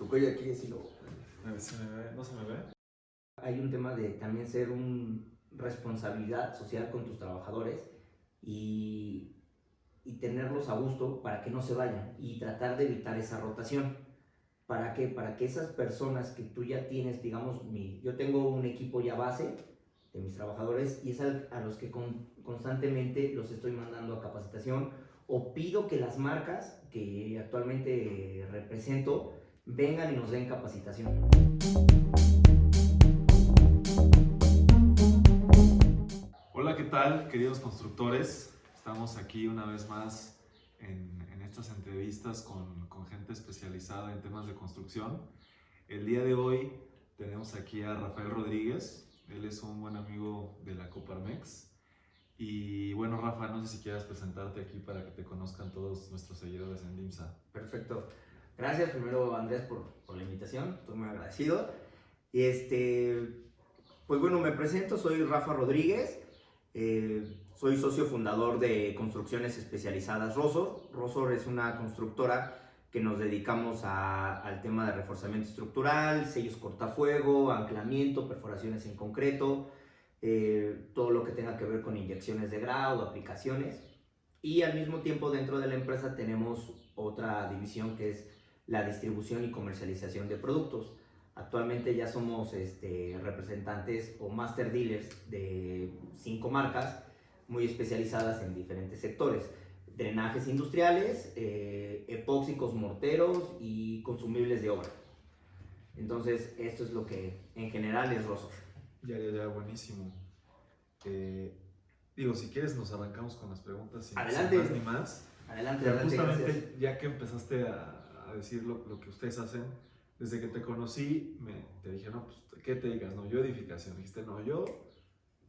Tu cuello aquí es lo... ¿Se me ve? ¿No se me ve? Hay un tema de también ser un responsabilidad social con tus trabajadores y, y tenerlos a gusto para que no se vayan y tratar de evitar esa rotación. ¿Para qué? Para que esas personas que tú ya tienes, digamos, mi, yo tengo un equipo ya base de mis trabajadores y es a, a los que con, constantemente los estoy mandando a capacitación o pido que las marcas que actualmente represento vengan y nos den capacitación. Hola, ¿qué tal, queridos constructores? Estamos aquí una vez más en, en estas entrevistas con, con, gente especializada en temas de construcción. El día de hoy tenemos aquí a Rafael Rodríguez. Él es un buen amigo de la Coparmex. Y bueno, Rafa, no sé si quieras presentarte aquí para que te conozcan todos nuestros seguidores en DIMSA. Perfecto. Gracias primero, Andrés, por, por la invitación. Estoy muy agradecido. Este, pues bueno, me presento. Soy Rafa Rodríguez. Eh, soy socio fundador de Construcciones Especializadas Rosor. Rosor es una constructora que nos dedicamos a, al tema de reforzamiento estructural, sellos cortafuego, anclamiento, perforaciones en concreto, eh, todo lo que tenga que ver con inyecciones de grado, aplicaciones. Y al mismo tiempo dentro de la empresa tenemos otra división que es la distribución y comercialización de productos. Actualmente ya somos este, representantes o master dealers de cinco marcas muy especializadas en diferentes sectores. Drenajes industriales, eh, epóxicos morteros y consumibles de obra. Entonces, esto es lo que en general es Rosor. Ya, ya, ya, buenísimo. Eh, digo, si quieres nos arrancamos con las preguntas sin, adelante. sin más ni más. Adelante, adelante. justamente gracias. ya que empezaste a, a decir lo, lo, que ustedes hacen, desde que te conocí, me, te dije, no, pues, ¿qué te digas? No, yo edificación. Dijiste, no, yo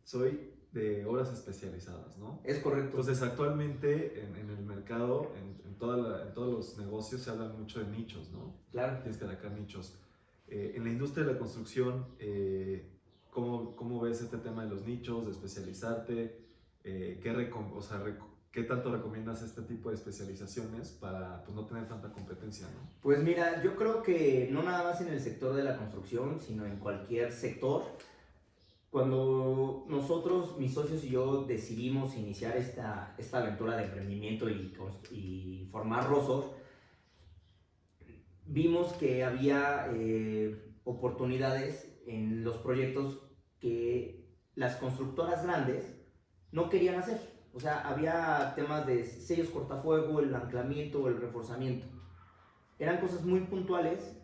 soy de obras especializadas, ¿no? Es correcto. Entonces, actualmente en, en el mercado, en, en, toda la, en, todos los negocios, se habla mucho de nichos, ¿no? Claro. Tienes que atacar nichos. Eh, en la industria de la construcción, eh, ¿cómo, ¿cómo, ves este tema de los nichos, de especializarte? Eh, ¿qué, o sea, ¿Qué tanto recomiendas este tipo de especializaciones para pues, no tener tanta competencia? ¿no? Pues mira, yo creo que no nada más en el sector de la construcción, sino en cualquier sector. Cuando nosotros, mis socios y yo, decidimos iniciar esta, esta aventura de emprendimiento y, formar Rosor, vimos que había eh, oportunidades en los proyectos que las constructoras grandes no querían hacer. O sea, había temas de sellos cortafuego, el anclamiento, el reforzamiento. Eran cosas muy puntuales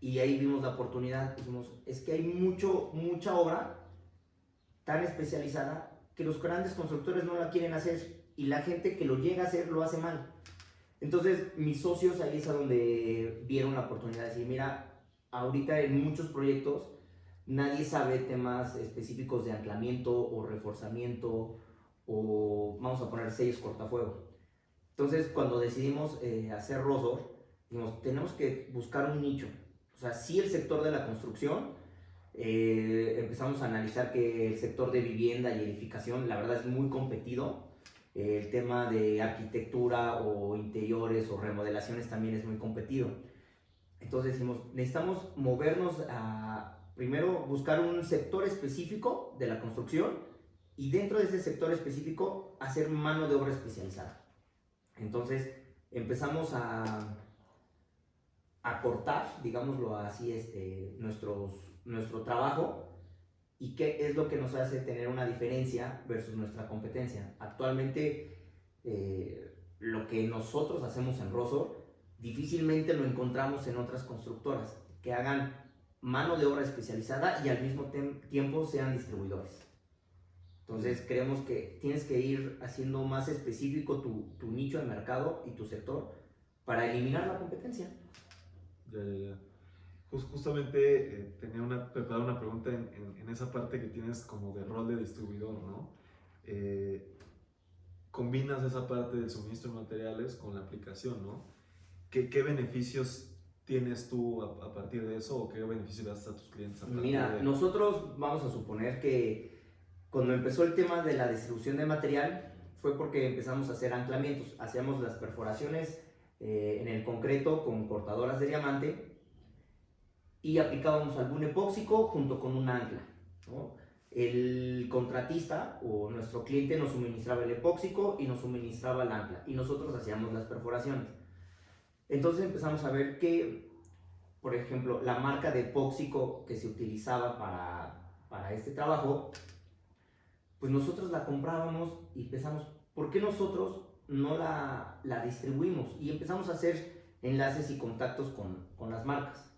y ahí vimos la oportunidad. Dijimos, es que hay mucho, mucha obra tan especializada que los grandes constructores no la quieren hacer y la gente que lo llega a hacer lo hace mal. Entonces, mis socios ahí es a donde vieron la oportunidad de decir, mira, ahorita en muchos proyectos nadie sabe temas específicos de anclamiento o reforzamiento o vamos a poner sellos cortafuego. Entonces, cuando decidimos eh, hacer Rosor, dijimos, tenemos que buscar un nicho. O sea, sí el sector de la construcción, eh, empezamos a analizar que el sector de vivienda y edificación, la verdad es muy competido. Eh, el tema de arquitectura o interiores o remodelaciones también es muy competido. Entonces decimos, necesitamos movernos a, primero, buscar un sector específico de la construcción y dentro de ese sector específico hacer mano de obra especializada. Entonces empezamos a, a cortar, digámoslo así, este, nuestros, nuestro trabajo y qué es lo que nos hace tener una diferencia versus nuestra competencia. Actualmente eh, lo que nosotros hacemos en Rosor difícilmente lo encontramos en otras constructoras que hagan mano de obra especializada y al mismo tiempo sean distribuidores. Entonces creemos que tienes que ir haciendo más específico tu, tu nicho de mercado y tu sector para eliminar la competencia. Ya, ya, ya. Just, justamente eh, tenía una, preparada una pregunta en, en, en, esa parte que tienes como de rol de distribuidor, ¿no? Eh, combinas esa parte del suministro de materiales con la aplicación, ¿no? ¿Qué, qué beneficios tienes tú a, a, partir de eso o qué beneficios das a tus clientes? A Mira, de... nosotros vamos a suponer que cuando empezó el tema de la distribución de material fue porque empezamos a hacer anclamientos, hacíamos las perforaciones eh, en el concreto con cortadoras de diamante y aplicábamos algún epóxico junto con un ancla. ¿no? El contratista o nuestro cliente nos suministraba el epóxico y nos suministraba el ancla y nosotros hacíamos las perforaciones. Entonces empezamos a ver que, por ejemplo, la marca de epóxico que se utilizaba para, para este trabajo, pues nosotros la comprábamos y empezamos, ¿por qué nosotros no la, la distribuimos? Y empezamos a hacer enlaces y contactos con, con las marcas.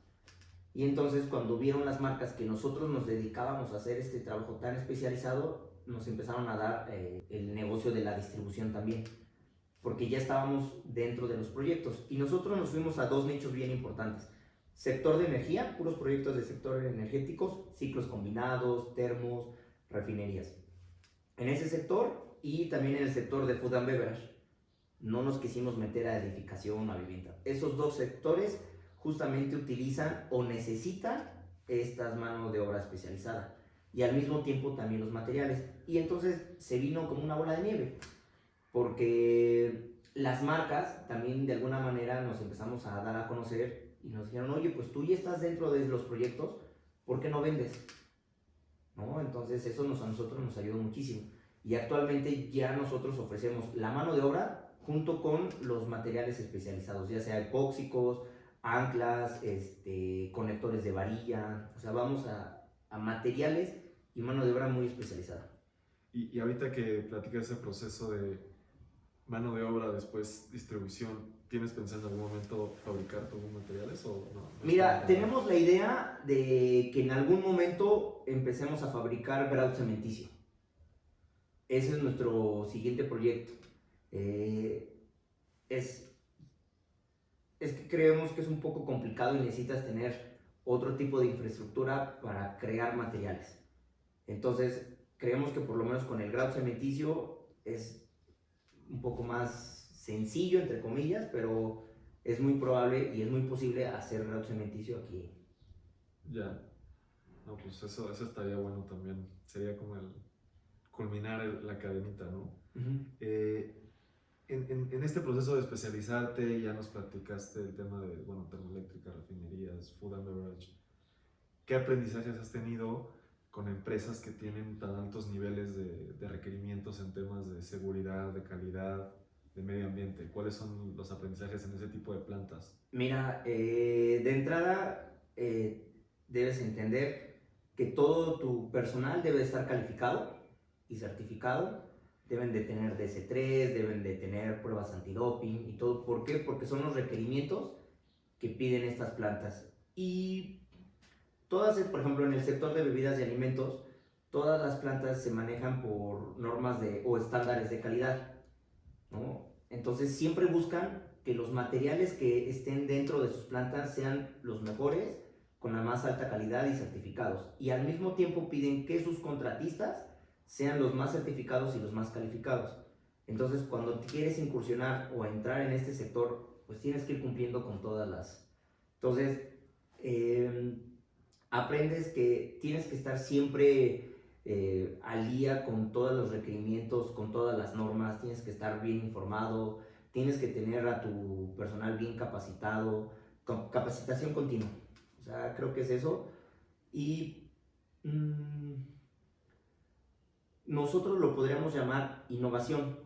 Y entonces cuando vieron las marcas que nosotros nos dedicábamos a hacer este trabajo tan especializado, nos empezaron a dar eh, el negocio de la distribución también, porque ya estábamos dentro de los proyectos. Y nosotros nos fuimos a dos nichos bien importantes. Sector de energía, puros proyectos de sector energéticos, ciclos combinados, termos, refinerías. En ese sector y también en el sector de food and beverage. No nos quisimos meter a edificación o a vivienda. Esos dos sectores justamente utilizan o necesitan estas manos de obra especializada y al mismo tiempo también los materiales. Y entonces se vino como una bola de nieve, porque las marcas también de alguna manera nos empezamos a dar a conocer y nos dijeron, oye, pues tú ya estás dentro de los proyectos, ¿por qué no vendes? ¿No? Entonces eso nos, a nosotros nos ayudó muchísimo. Y actualmente ya nosotros ofrecemos la mano de obra junto con los materiales especializados, ya sea epóxicos, anclas, este, conectores de varilla, o sea, vamos a, a materiales y mano de obra muy especializada. Y, y, ahorita que platicas ese proceso de mano de obra, después distribución, ¿tienes pensado en algún momento fabricar tus materiales o no? Mira, tenemos la idea de que en algún momento empecemos a fabricar grado cementicio. Ese es nuestro siguiente proyecto. Eh, es es que creemos que es un poco complicado y necesitas tener otro tipo de infraestructura para crear materiales. Entonces, creemos que por lo menos con el grado cementicio es un poco más sencillo, entre comillas, pero es muy probable y es muy posible hacer grado cementicio aquí. Ya. No, pues eso, eso estaría bueno también. Sería como el culminar la cadenita, ¿no? eh, en, en, este proceso de especializarte, ya nos platicaste el tema de, bueno, termoeléctrica, refinerías, food and beverage. ¿Qué aprendizajes has tenido con empresas que tienen tan altos niveles de, de requerimientos en temas de seguridad, de calidad, de medio ambiente? ¿Cuáles son los aprendizajes en ese tipo de plantas? Mira, eh, de entrada eh, debes entender que todo tu personal debe estar calificado y certificado deben de tener DC3, deben de tener pruebas antidoping y todo. ¿Por qué? Porque son los requerimientos que piden estas plantas. Y todas, por ejemplo, en el sector de bebidas y alimentos, todas las plantas se manejan por normas de, o estándares de calidad. ¿No? Entonces siempre buscan que los materiales que estén dentro de sus plantas sean los mejores, con la más alta calidad y certificados. Y al mismo tiempo piden que sus contratistas sean los más certificados y los más calificados. Entonces, cuando quieres incursionar o entrar en este sector, pues tienes que ir cumpliendo con todas las... Entonces, eh, aprendes que tienes que estar siempre eh, al día con todos los requerimientos, con todas las normas, tienes que estar bien informado, tienes que tener a tu personal bien capacitado, con capacitación continua. O sea, creo que es eso. Y... Mmm, nosotros lo podríamos llamar innovación.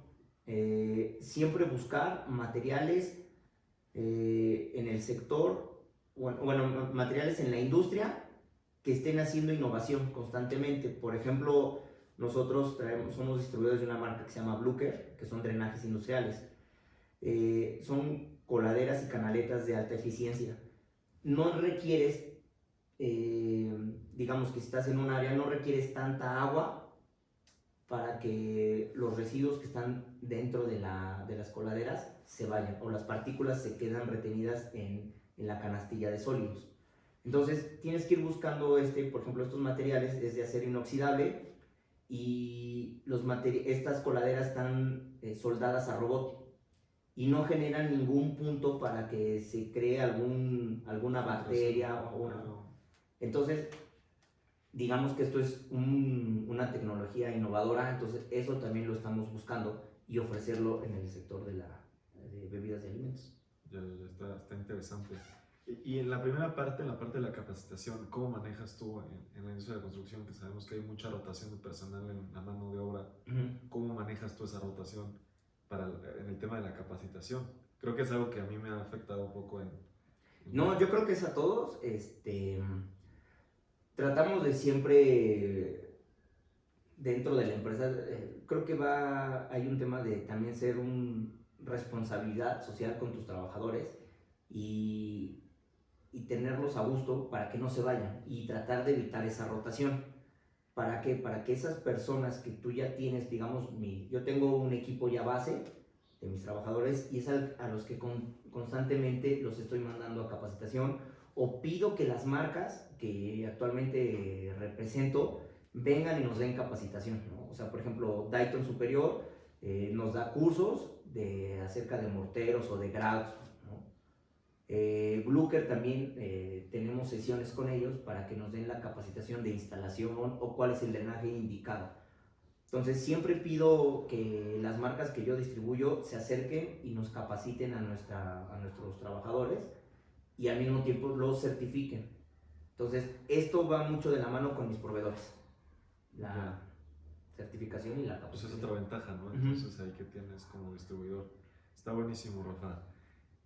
Eh, siempre buscar materiales eh, en el sector, bueno, bueno, materiales en la industria que estén haciendo innovación constantemente. Por ejemplo, nosotros traemos, somos distribuidores de una marca que se llama Bluker, que son drenajes industriales. Eh, son coladeras y canaletas de alta eficiencia. No requieres, digamos que si estás en un área, no requieres tanta agua para que los residuos que están dentro de, la, de las coladeras se vayan o las partículas se quedan retenidas en, en, la canastilla de sólidos. Entonces tienes que ir buscando, este, por ejemplo, estos materiales es de acero inoxidable y los estas coladeras están eh, soldadas a robot y no generan ningún punto para que se cree algún, alguna bacteria o una... Entonces, digamos que esto es un, una tecnología innovadora, entonces eso también lo estamos buscando y ofrecerlo en el sector de, la, de bebidas y alimentos. Ya, ya está, está, interesante. Y en la primera parte, en la parte de la capacitación, ¿cómo manejas tú en, la industria de la construcción? Que sabemos que hay mucha rotación de personal en la mano de obra. ¿Cómo manejas tú esa rotación para en el tema de la capacitación? Creo que es algo que a mí me ha afectado un poco en... no, yo creo que es a todos. Este, tratamos de siempre, dentro de la empresa, eh, creo que va, hay un tema de también ser una responsabilidad social con tus trabajadores y y tenerlos a gusto para que no se vayan y tratar de evitar esa rotación. ¿Para qué? Para que esas personas que tú ya tienes, digamos, mi, yo tengo un equipo ya base de mis trabajadores y es a, los que constantemente los estoy mandando a capacitación o pido que las marcas que actualmente represento vengan y nos den capacitación. O sea, por ejemplo, Dayton Superior eh, nos da cursos de, acerca de morteros o de grados eh, Bluker también eh, tenemos sesiones con ellos para que nos den la capacitación de instalación o cuál es el drenaje indicado. Entonces siempre pido que las marcas que yo distribuyo se acerquen y nos capaciten a, nuestra, a nuestros trabajadores y al mismo tiempo los certifiquen. Entonces esto va mucho de la mano con mis proveedores. La certificación y la capacitación. Pues es otra ventaja, ¿no? Entonces ahí que tienes como distribuidor. Está buenísimo, Rafa.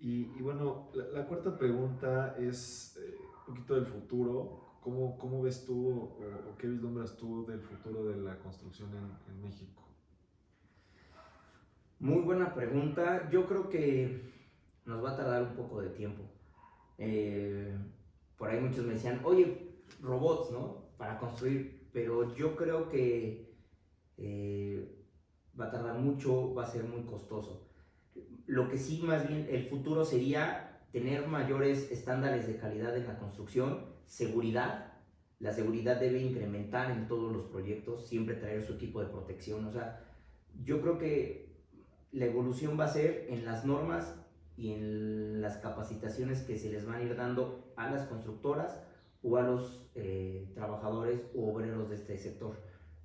Y, bueno, la, cuarta pregunta es eh, un poquito del futuro. ¿Cómo, cómo ves tú o, qué vislumbras tú del futuro de la construcción en, México? Muy buena pregunta. Yo creo que nos va a tardar un poco de tiempo. Eh, por ahí muchos me decían, oye, robots, ¿no? Para construir. Pero yo creo que eh, va a tardar mucho, va a ser muy costoso. Lo que sí, más bien, el futuro sería tener mayores estándares de calidad en la construcción, seguridad. La seguridad debe incrementar en todos los proyectos, siempre traer su equipo de protección. O sea, yo creo que la evolución va a ser en las normas y en las capacitaciones que se les van a ir dando a las constructoras o a los eh, trabajadores o obreros de este sector.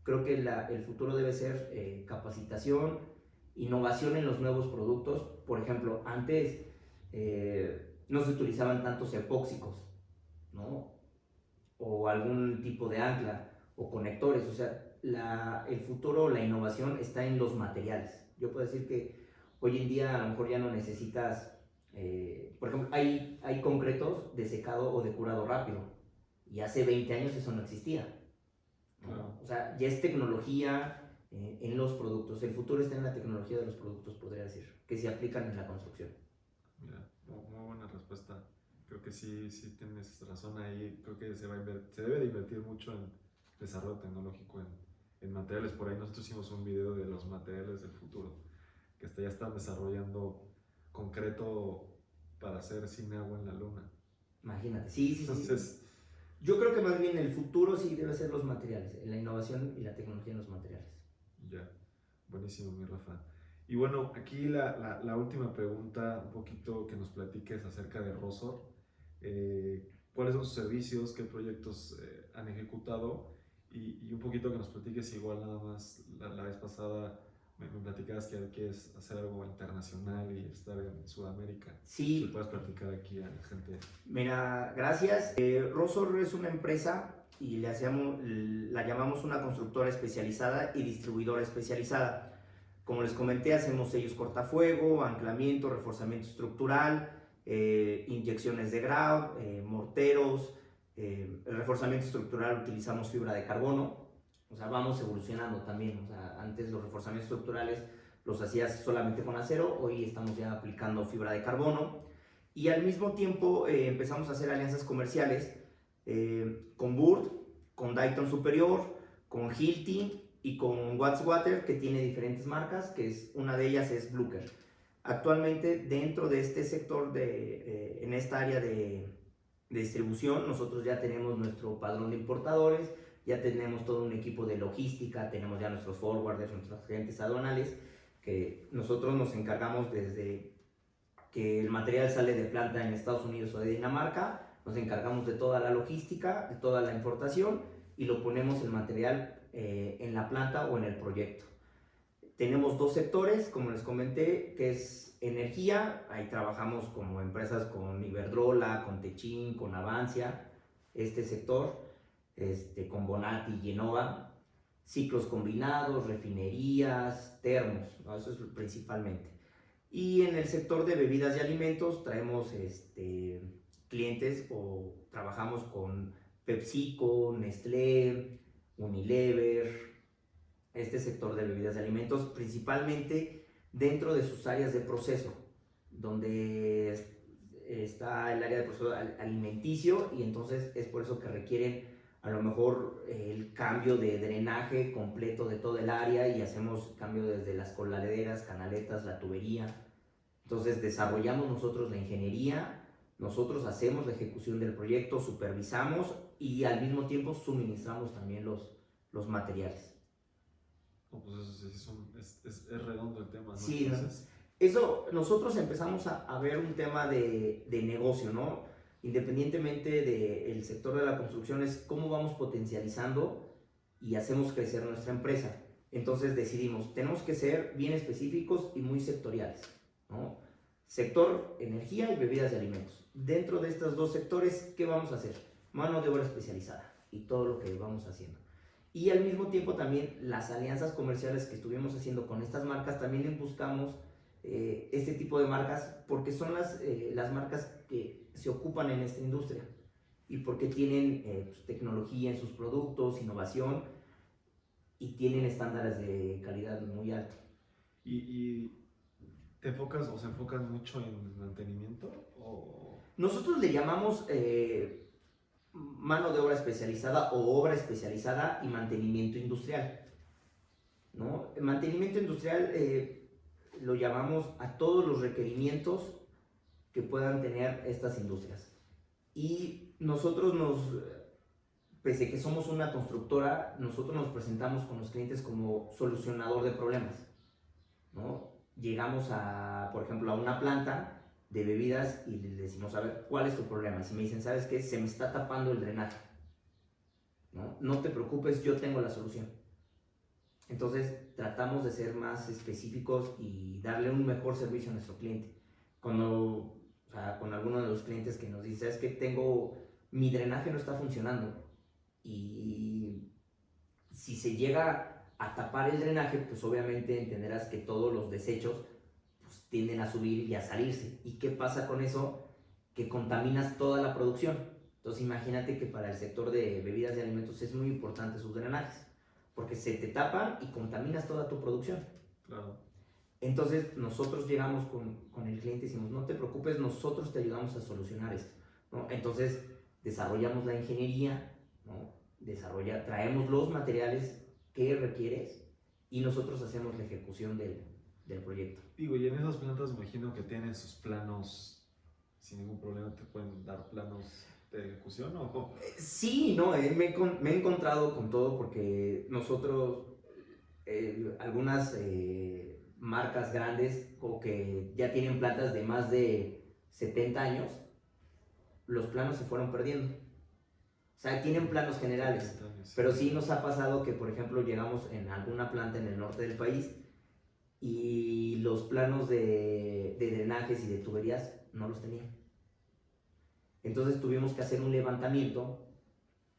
Creo que el futuro debe ser eh, capacitación, innovación en los nuevos productos. Por ejemplo, antes eh, no se utilizaban tantos epóxicos, ¿no? O algún tipo de ancla o conectores. O sea, la, el futuro, la innovación está en los materiales. Yo puedo decir que hoy en día a lo mejor ya no necesitas, eh, por ejemplo, hay, hay concretos de secado o de curado rápido. Y hace 20 años eso no existía. O sea, ya es tecnología, eh, en los productos. El futuro está en la tecnología de los productos, podría decir, que se aplican en la construcción. Mira, muy, buena respuesta. Creo que sí, sí tienes razón ahí. Creo que se, va a se debe de invertir mucho en desarrollo tecnológico, en, en, materiales. Por ahí nosotros hicimos un video de los materiales del futuro, que hasta ya están desarrollando concreto para hacer sin agua en la luna. Imagínate, sí, sí, sí. Yo creo que más bien el futuro sí debe ser los materiales, la innovación y la tecnología en los materiales. Ya, buenísimo, mi Rafa. Y bueno, aquí la, la, la, última pregunta, un poquito que nos platiques acerca de Rosor. Eh, ¿Cuáles son sus servicios? ¿Qué proyectos eh, han ejecutado? Y, y, un poquito que nos platiques igual nada más la, la vez pasada me, me, platicabas que quieres hacer algo internacional y estar en Sudamérica. Sí. Si puedes platicar aquí a la gente. Mira, gracias. Eh, Rosor es una empresa y le hacemos, la llamamos una constructora especializada y distribuidora especializada. Como les comenté, hacemos sellos cortafuego, anclamiento, reforzamiento estructural, eh, inyecciones de grau, eh, morteros. Eh, el reforzamiento estructural utilizamos fibra de carbono. O sea, vamos evolucionando también. O sea, antes los reforzamientos estructurales los hacías solamente con acero, hoy estamos ya aplicando fibra de carbono. Y al mismo tiempo empezamos a hacer alianzas comerciales eh, con Burt, con Dayton Superior, con Hilti y con Water, que tiene diferentes marcas, que es una de ellas es Bluker. Actualmente dentro de este sector, de, eh, en esta área de, de, distribución, nosotros ya tenemos nuestro padrón de importadores, ya tenemos todo un equipo de logística, tenemos ya nuestros forwarders, nuestros agentes aduanales, que nosotros nos encargamos desde que el material sale de planta en Estados Unidos o de Dinamarca nos encargamos de toda la logística, de toda la importación y lo ponemos el material eh, en la planta o en el proyecto. tenemos dos sectores, como les comenté, que es energía. Ahí trabajamos como empresas con Iberdrola, con Techin, con Avancia, este sector, este, con Bonati y Genova. Ciclos combinados, refinerías, termos, eso es principalmente. Y en el sector de bebidas y alimentos traemos este, clientes o trabajamos con PepsiCo, Nestlé, Unilever, este sector de bebidas y alimentos, principalmente dentro de sus áreas de proceso, donde está el área de proceso alimenticio y entonces es por eso que requieren a lo mejor el cambio de drenaje completo de todo el área y hacemos cambio desde las coladeras, canaletas, la tubería. Entonces desarrollamos nosotros la ingeniería, nosotros hacemos la ejecución del proyecto, supervisamos y al mismo tiempo suministramos también los, los materiales. pues es, es, es, redondo el tema, ¿no? Sí, eso nosotros empezamos a, a, ver un tema de, de negocio, ¿no? Independientemente del sector de la construcción, es cómo vamos potencializando y hacemos crecer nuestra empresa. Entonces decidimos, tenemos que ser bien específicos y muy sectoriales, ¿no? Sector energía y bebidas de alimentos. Dentro de estos dos sectores, ¿qué vamos a hacer? Mano de obra especializada y todo lo que vamos haciendo. Y al mismo tiempo también las alianzas comerciales que estuvimos haciendo con estas marcas, también buscamos eh, este tipo de marcas porque son las, eh, las marcas que se ocupan en esta industria y porque tienen eh, pues, tecnología en sus productos, innovación y tienen estándares de calidad muy altos. ¿Y, y te enfocas o se enfocan mucho en mantenimiento? O... Nosotros le llamamos eh, mano de obra especializada o obra especializada y mantenimiento industrial. ¿no? El mantenimiento industrial eh, lo llamamos a todos los requerimientos que puedan tener estas industrias. Y nosotros nos, pese que somos una constructora, nosotros nos presentamos con los clientes como solucionador de problemas. ¿no? llegamos a, por ejemplo, a una planta de bebidas y les decimos, a ver, ¿cuál es tu problema? Si me dicen, ¿sabes qué? Se me está tapando el drenaje. ¿No? no te preocupes, yo tengo la solución. Entonces tratamos de ser más específicos y darle un mejor servicio a nuestro cliente. Cuando, o sea, con alguno de los clientes que nos dice, es que tengo, mi drenaje no está funcionando y si se llega a tapar el drenaje, pues obviamente entenderás que todos los desechos pues, tienden a subir y a salirse. ¿Y qué pasa con eso? Que contaminas toda la producción. Entonces imagínate que para el sector de bebidas y alimentos es muy importante sus drenajes, porque se te tapan y contaminas toda tu producción. Claro. Entonces nosotros llegamos con, con, el cliente y decimos, no te preocupes, nosotros te ayudamos a solucionar esto. ¿no? Entonces desarrollamos la ingeniería, ¿no? Desarrolla, traemos los materiales qué requieres y nosotros hacemos la ejecución del, del proyecto. Digo, y en esas plantas me imagino que tienen sus planos, sin ningún problema te pueden dar planos de ejecución o... Sí, no, eh, me, me, he encontrado con todo porque nosotros, eh, algunas eh, marcas grandes o que ya tienen plantas de más de 70 años, los planos se fueron perdiendo. O sea, tienen planos generales. Pero sí nos ha pasado que, por ejemplo, llegamos en alguna planta en el norte del país y los planos de, de drenajes y de tuberías no los tenían. Entonces tuvimos que hacer un levantamiento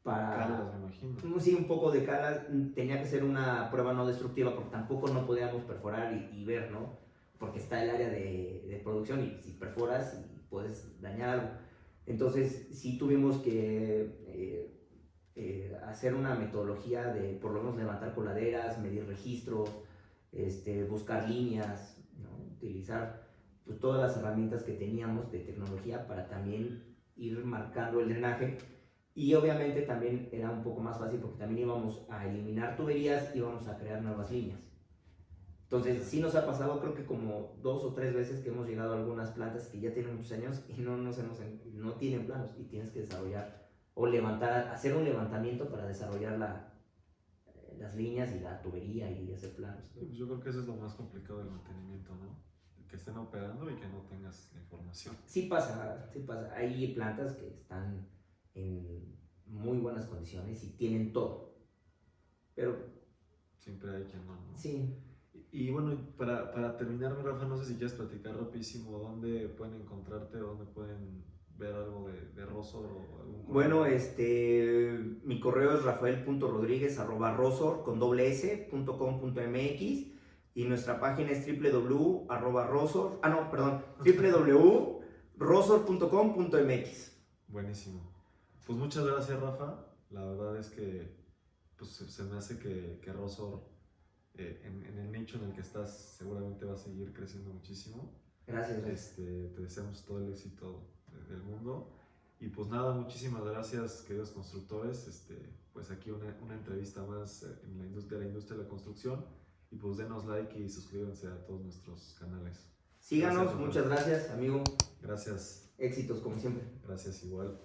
para... Calas, me imagino. Sí, un poco de calas. Tenía que ser una prueba no destructiva porque tampoco no podíamos perforar y, y ver, ¿no? Porque está el área de, de, producción y si perforas puedes dañar algo. Entonces sí tuvimos que eh, eh, hacer una metodología de por lo menos levantar coladeras, medir registros, este, buscar líneas, utilizar pues, todas las herramientas que teníamos de tecnología para también ir marcando el drenaje. Y obviamente también era un poco más fácil porque también íbamos a eliminar tuberías y íbamos a crear nuevas líneas. Entonces, sí nos ha pasado, creo que como dos o tres veces que hemos llegado a algunas plantas que ya tienen muchos años y no, no, no tienen planos y tienes que desarrollar o levantar, hacer un levantamiento para desarrollar la, las líneas y la tubería y hacer planos. Pues yo creo que eso es lo más complicado del mantenimiento, ¿no? Que estén operando y que no tengas la información. Sí pasa, sí pasa. Hay plantas que están en muy buenas condiciones y tienen todo, pero... Siempre hay quien no, ¿no? Sí. Y, Y bueno, para, para terminar, mi Rafa, no sé si quieres platicar rapidísimo dónde pueden encontrarte, dónde pueden ver algo de, de Rosor o algún correo. Bueno, este, mi correo es rafael.rodríguez arroba rosor con doble s punto com punto mx y nuestra página es www arroba rosor, ah no, perdón, www.rosor.com.mx. Buenísimo. Pues muchas gracias, Rafa. La verdad es que pues, se se me hace que, que Rosor, eh, en, en el nicho en el que estás, seguramente va a seguir creciendo muchísimo. Gracias, gracias. Este, te deseamos todo el éxito del mundo. Y pues nada, muchísimas gracias, queridos constructores. Este, pues aquí una, una entrevista más eh, en la industria, de la industria de la construcción. Y pues denos like y suscríbanse a todos nuestros canales. Síganos, Gracias, muchas gracias, amigo. Gracias, Éxitos como siempre. gracias igual.